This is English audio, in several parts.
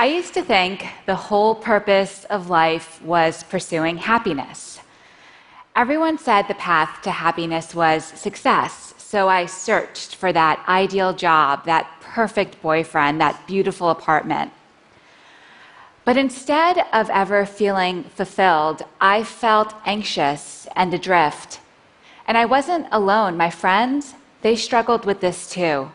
I used to think the whole purpose of life was pursuing happiness. Everyone said the path to happiness was success, so I searched for that ideal job, that perfect boyfriend, that beautiful apartment. But instead of ever feeling fulfilled, I felt anxious and adrift. And I wasn't alone. My friends, they struggled with this too.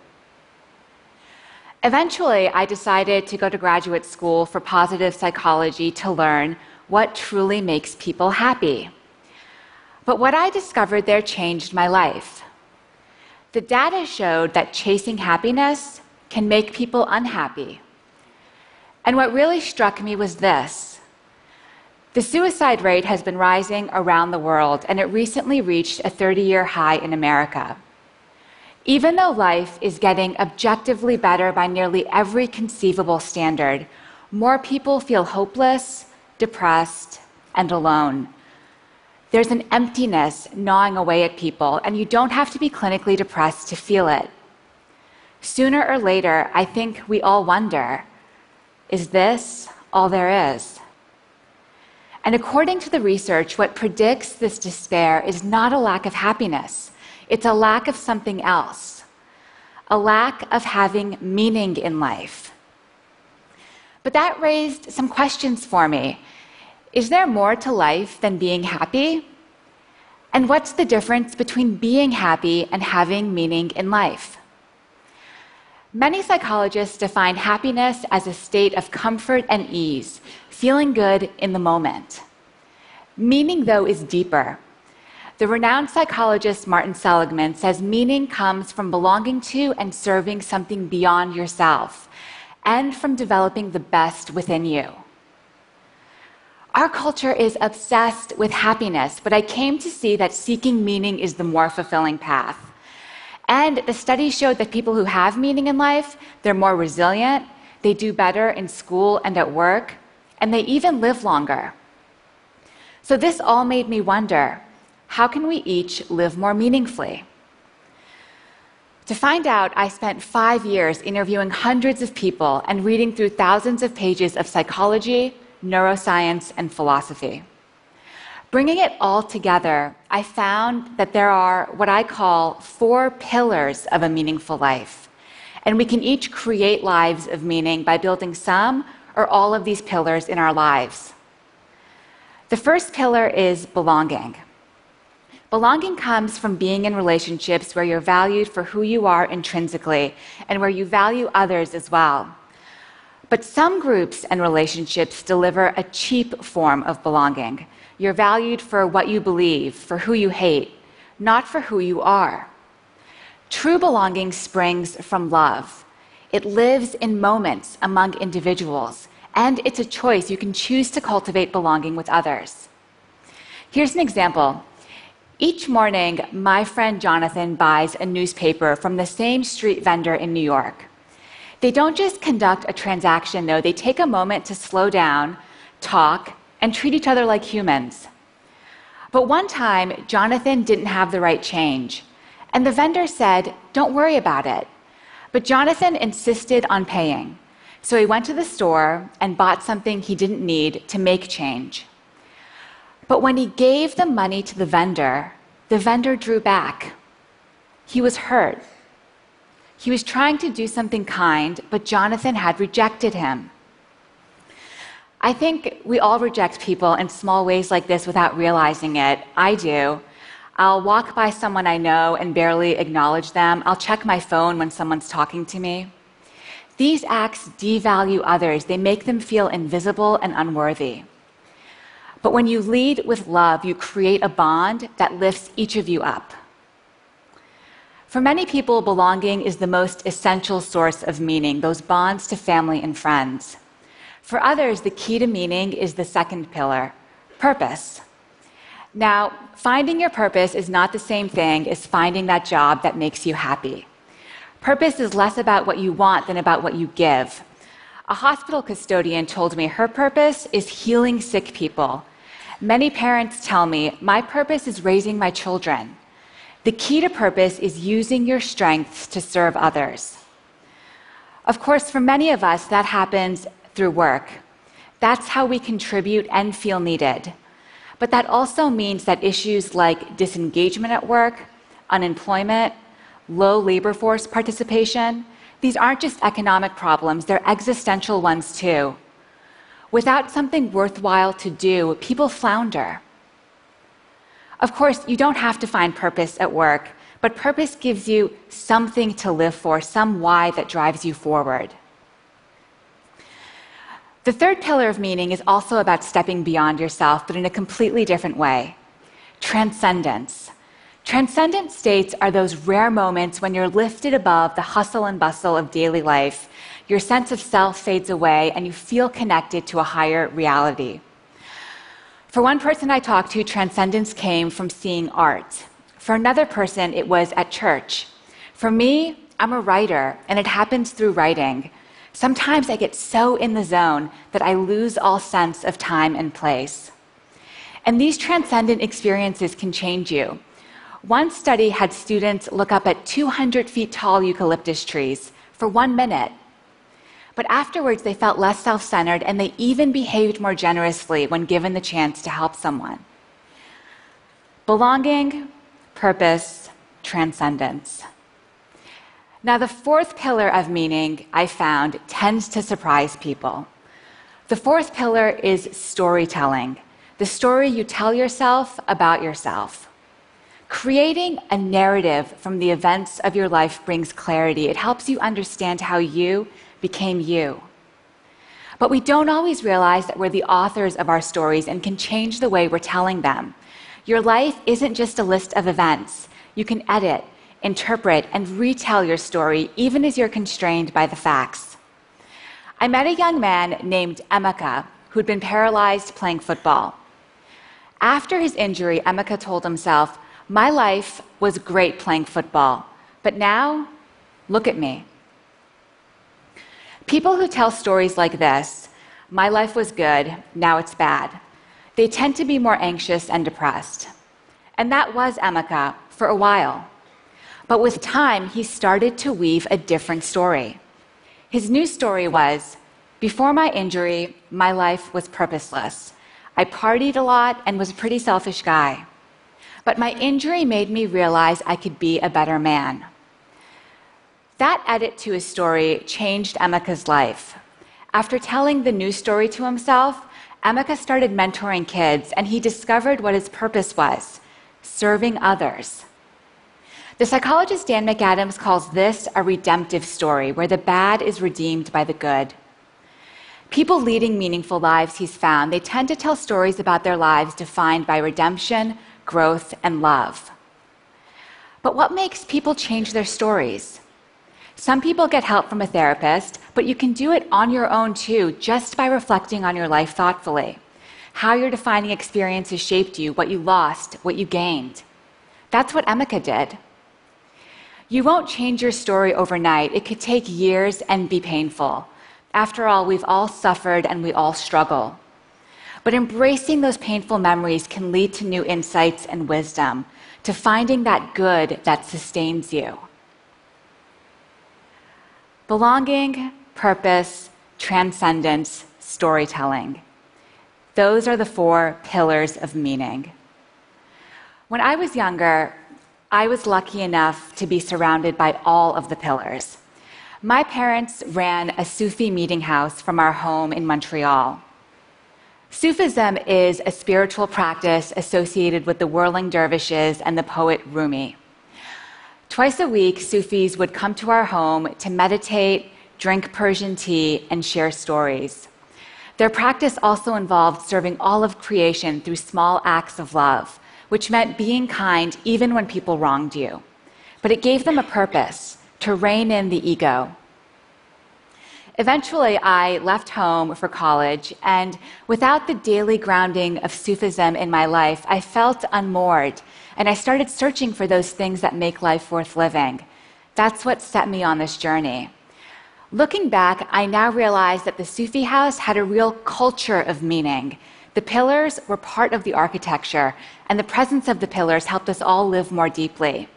Eventually, I decided to go to graduate school for positive psychology to learn what truly makes people happy. But what I discovered there changed my life. The data showed that chasing happiness can make people unhappy. And what really struck me was this the suicide rate has been rising around the world, and it recently reached a 30 year high in America. Even though life is getting objectively better by nearly every conceivable standard, more people feel hopeless, depressed, and alone. There's an emptiness gnawing away at people, and you don't have to be clinically depressed to feel it. Sooner or later, I think we all wonder is this all there is? And according to the research, what predicts this despair is not a lack of happiness it's a lack of something else, a lack of having meaning in life. But that raised some questions for me. Is there more to life than being happy? And what's the difference between being happy and having meaning in life? Many psychologists define happiness as a state of comfort and ease, feeling good in the moment. Meaning, though, is deeper. The renowned psychologist Martin Seligman says meaning comes from belonging to and serving something beyond yourself, and from developing the best within you. Our culture is obsessed with happiness, but I came to see that seeking meaning is the more fulfilling path. And the studies showed that people who have meaning in life, they're more resilient, they do better in school and at work, and they even live longer. So this all made me wonder how can we each live more meaningfully? To find out, I spent five years interviewing hundreds of people and reading through thousands of pages of psychology, neuroscience, and philosophy. Bringing it all together, I found that there are what I call four pillars of a meaningful life. And we can each create lives of meaning by building some or all of these pillars in our lives. The first pillar is belonging. Belonging comes from being in relationships where you're valued for who you are intrinsically and where you value others as well. But some groups and relationships deliver a cheap form of belonging. You're valued for what you believe, for who you hate, not for who you are. True belonging springs from love. It lives in moments among individuals, and it's a choice. You can choose to cultivate belonging with others. Here's an example each morning, my friend Jonathan buys a newspaper from the same street vendor in New York. They don't just conduct a transaction, though, they take a moment to slow down, talk, and treat each other like humans. But one time, Jonathan didn't have the right change, and the vendor said, Don't worry about it. But Jonathan insisted on paying. So he went to the store and bought something he didn't need to make change. But when he gave the money to the vendor, the vendor drew back. He was hurt. He was trying to do something kind, but Jonathan had rejected him. I think we all reject people in small ways like this without realizing it. I do. I'll walk by someone I know and barely acknowledge them. I'll check my phone when someone's talking to me. These acts devalue others, they make them feel invisible and unworthy. But when you lead with love, you create a bond that lifts each of you up. For many people, belonging is the most essential source of meaning, those bonds to family and friends. For others, the key to meaning is the second pillar purpose. Now, finding your purpose is not the same thing as finding that job that makes you happy. Purpose is less about what you want than about what you give. A hospital custodian told me her purpose is healing sick people Many parents tell me, My purpose is raising my children. The key to purpose is using your strengths to serve others. Of course, for many of us, that happens through work. That's how we contribute and feel needed. But that also means that issues like disengagement at work, unemployment, low labor force participation, these aren't just economic problems, they're existential ones too. Without something worthwhile to do, people flounder. Of course, you don't have to find purpose at work, but purpose gives you something to live for, some why that drives you forward. The third pillar of meaning is also about stepping beyond yourself, but in a completely different way transcendence. Transcendent states are those rare moments when you're lifted above the hustle and bustle of daily life. Your sense of self fades away and you feel connected to a higher reality. For one person I talked to, transcendence came from seeing art. For another person, it was at church. For me, I'm a writer, and it happens through writing. Sometimes I get so in the zone that I lose all sense of time and place. And these transcendent experiences can change you. One study had students look up at 200 feet tall eucalyptus trees for one minute. But afterwards, they felt less self centered and they even behaved more generously when given the chance to help someone. Belonging, purpose, transcendence. Now, the fourth pillar of meaning I found tends to surprise people. The fourth pillar is storytelling, the story you tell yourself about yourself. Creating a narrative from the events of your life brings clarity. It helps you understand how you became you. But we don't always realize that we're the authors of our stories and can change the way we're telling them. Your life isn't just a list of events. You can edit, interpret, and retell your story even as you're constrained by the facts. I met a young man named Emeka who'd been paralyzed playing football. After his injury, Emeka told himself, My life was great playing football, but now, look at me. People who tell stories like this, my life was good, now it's bad, they tend to be more anxious and depressed. And that was Emeka for a while. But with time, he started to weave a different story. His new story was Before my injury, my life was purposeless. I partied a lot and was a pretty selfish guy. But my injury made me realize I could be a better man. That edit to his story changed Emeka's life. After telling the new story to himself, Emeka started mentoring kids and he discovered what his purpose was serving others. The psychologist Dan McAdams calls this a redemptive story where the bad is redeemed by the good. People leading meaningful lives, he's found, they tend to tell stories about their lives defined by redemption, growth, and love. But what makes people change their stories? Some people get help from a therapist, but you can do it on your own too, just by reflecting on your life thoughtfully. How your defining experiences shaped you, what you lost, what you gained. That's what Emeka did. You won't change your story overnight. It could take years and be painful. After all, we've all suffered and we all struggle. But embracing those painful memories can lead to new insights and wisdom, to finding that good that sustains you. Belonging, purpose, transcendence, storytelling. Those are the four pillars of meaning. When I was younger, I was lucky enough to be surrounded by all of the pillars. My parents ran a Sufi meeting house from our home in Montreal. Sufism is a spiritual practice associated with the whirling dervishes and the poet Rumi. Twice a week, Sufis would come to our home to meditate, drink Persian tea, and share stories. Their practice also involved serving all of creation through small acts of love, which meant being kind even when people wronged you. But it gave them a purpose to rein in the ego. Eventually, I left home for college, and without the daily grounding of Sufism in my life, I felt unmoored, and I started searching for those things that make life worth living. That's what set me on this journey. Looking back, I now realize that the Sufi house had a real culture of meaning the pillars were part of the architecture, and the presence of the pillars helped us all live more deeply.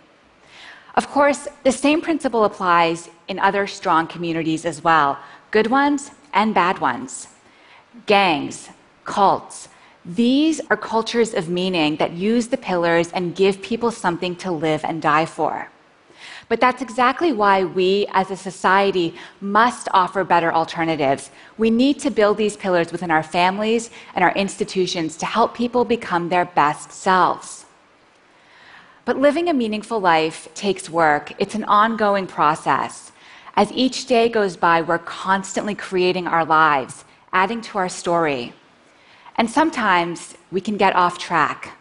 Of course, the same principle applies in other strong communities as well, good ones and bad ones. Gangs, cults, these are cultures of meaning that use the pillars and give people something to live and die for. But that's exactly why we as a society must offer better alternatives. We need to build these pillars within our families and our institutions to help people become their best selves. But living a meaningful life takes work, it's an ongoing process. As each day goes by, we're constantly creating our lives, adding to our story. And sometimes we can get off track.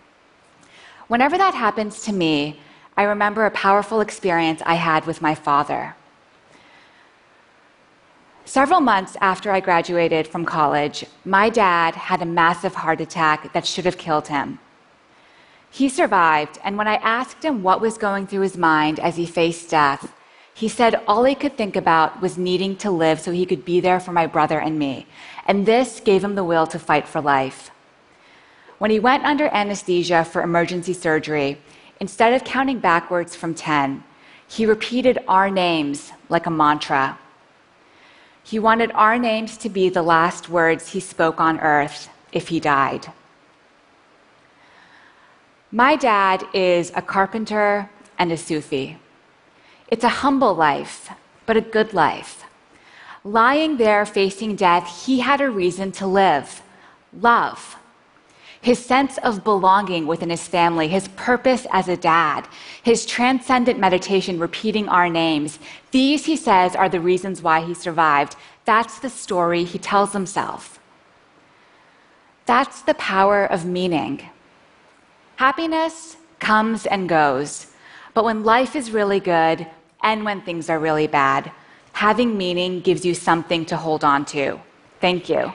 Whenever that happens to me, I remember a powerful experience I had with my father. Several months after I graduated from college, my dad had a massive heart attack that should have killed him. He survived, and when I asked him what was going through his mind as he faced death, he said all he could think about was needing to live so he could be there for my brother and me. And this gave him the will to fight for life. When he went under anesthesia for emergency surgery, Instead of counting backwards from 10, he repeated our names like a mantra. He wanted our names to be the last words he spoke on earth if he died. My dad is a carpenter and a Sufi. It's a humble life, but a good life. Lying there facing death, he had a reason to live love his sense of belonging within his family, his purpose as a dad, his transcendent meditation repeating our names. These, he says, are the reasons why he survived. That's the story he tells himself. That's the power of meaning. Happiness comes and goes, but when life is really good and when things are really bad, having meaning gives you something to hold on to. Thank you.